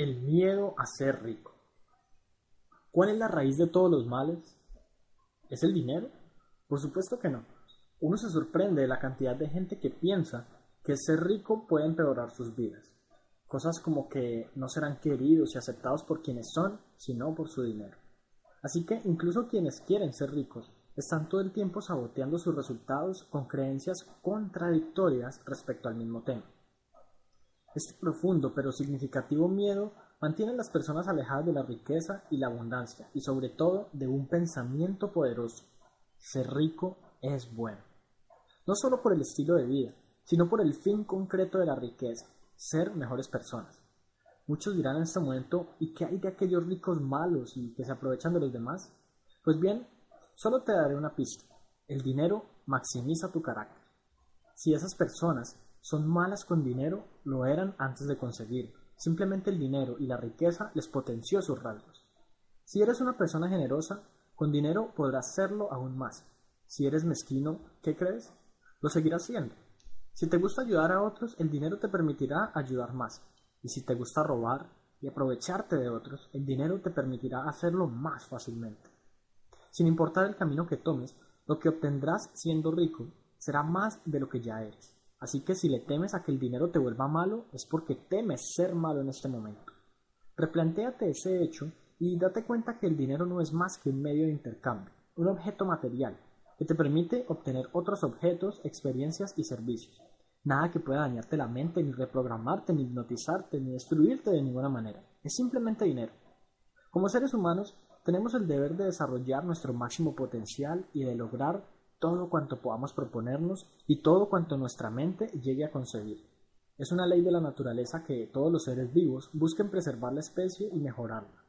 El miedo a ser rico. ¿Cuál es la raíz de todos los males? ¿Es el dinero? Por supuesto que no. Uno se sorprende de la cantidad de gente que piensa que ser rico puede empeorar sus vidas. Cosas como que no serán queridos y aceptados por quienes son, sino por su dinero. Así que incluso quienes quieren ser ricos están todo el tiempo saboteando sus resultados con creencias contradictorias respecto al mismo tema. Este profundo pero significativo miedo mantiene a las personas alejadas de la riqueza y la abundancia y sobre todo de un pensamiento poderoso. Ser rico es bueno. No solo por el estilo de vida, sino por el fin concreto de la riqueza, ser mejores personas. Muchos dirán en este momento, ¿y qué hay de aquellos ricos malos y que se aprovechan de los demás? Pues bien, solo te daré una pista. El dinero maximiza tu carácter. Si esas personas son malas con dinero, lo eran antes de conseguir. Simplemente el dinero y la riqueza les potenció sus rasgos. Si eres una persona generosa, con dinero podrás serlo aún más. Si eres mezquino, ¿qué crees? Lo seguirás siendo. Si te gusta ayudar a otros, el dinero te permitirá ayudar más. Y si te gusta robar y aprovecharte de otros, el dinero te permitirá hacerlo más fácilmente. Sin importar el camino que tomes, lo que obtendrás siendo rico será más de lo que ya eres. Así que si le temes a que el dinero te vuelva malo, es porque temes ser malo en este momento. Replantéate ese hecho y date cuenta que el dinero no es más que un medio de intercambio, un objeto material, que te permite obtener otros objetos, experiencias y servicios. Nada que pueda dañarte la mente, ni reprogramarte, ni hipnotizarte, ni destruirte de ninguna manera. Es simplemente dinero. Como seres humanos, tenemos el deber de desarrollar nuestro máximo potencial y de lograr todo cuanto podamos proponernos y todo cuanto nuestra mente llegue a concebir. Es una ley de la naturaleza que todos los seres vivos busquen preservar la especie y mejorarla.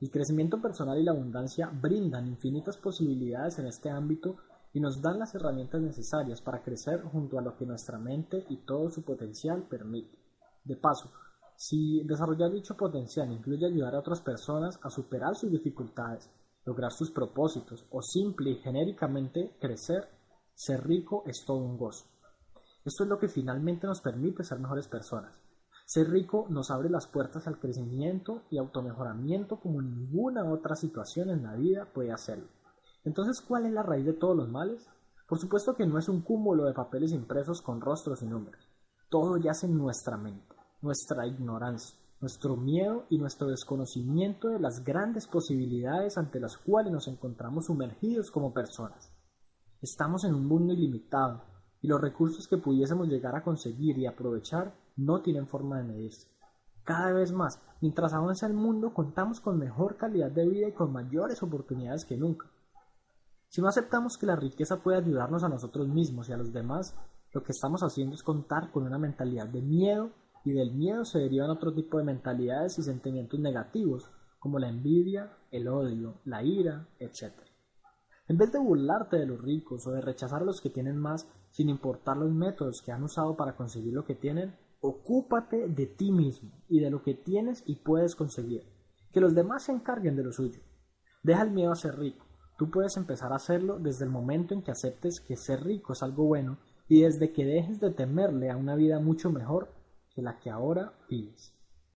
El crecimiento personal y la abundancia brindan infinitas posibilidades en este ámbito y nos dan las herramientas necesarias para crecer junto a lo que nuestra mente y todo su potencial permite. De paso, si desarrollar dicho potencial incluye ayudar a otras personas a superar sus dificultades lograr sus propósitos o simple y genéricamente crecer, ser rico es todo un gozo. Esto es lo que finalmente nos permite ser mejores personas. Ser rico nos abre las puertas al crecimiento y automejoramiento como ninguna otra situación en la vida puede hacerlo. Entonces, ¿cuál es la raíz de todos los males? Por supuesto que no es un cúmulo de papeles impresos con rostros y números. Todo yace en nuestra mente, nuestra ignorancia nuestro miedo y nuestro desconocimiento de las grandes posibilidades ante las cuales nos encontramos sumergidos como personas. Estamos en un mundo ilimitado y los recursos que pudiésemos llegar a conseguir y aprovechar no tienen forma de medirse. Cada vez más, mientras avanza el mundo, contamos con mejor calidad de vida y con mayores oportunidades que nunca. Si no aceptamos que la riqueza puede ayudarnos a nosotros mismos y a los demás, lo que estamos haciendo es contar con una mentalidad de miedo y del miedo se derivan otro tipo de mentalidades y sentimientos negativos, como la envidia, el odio, la ira, etc. En vez de burlarte de los ricos o de rechazar a los que tienen más sin importar los métodos que han usado para conseguir lo que tienen, ocúpate de ti mismo y de lo que tienes y puedes conseguir. Que los demás se encarguen de lo suyo. Deja el miedo a ser rico. Tú puedes empezar a hacerlo desde el momento en que aceptes que ser rico es algo bueno y desde que dejes de temerle a una vida mucho mejor de la que ahora vives.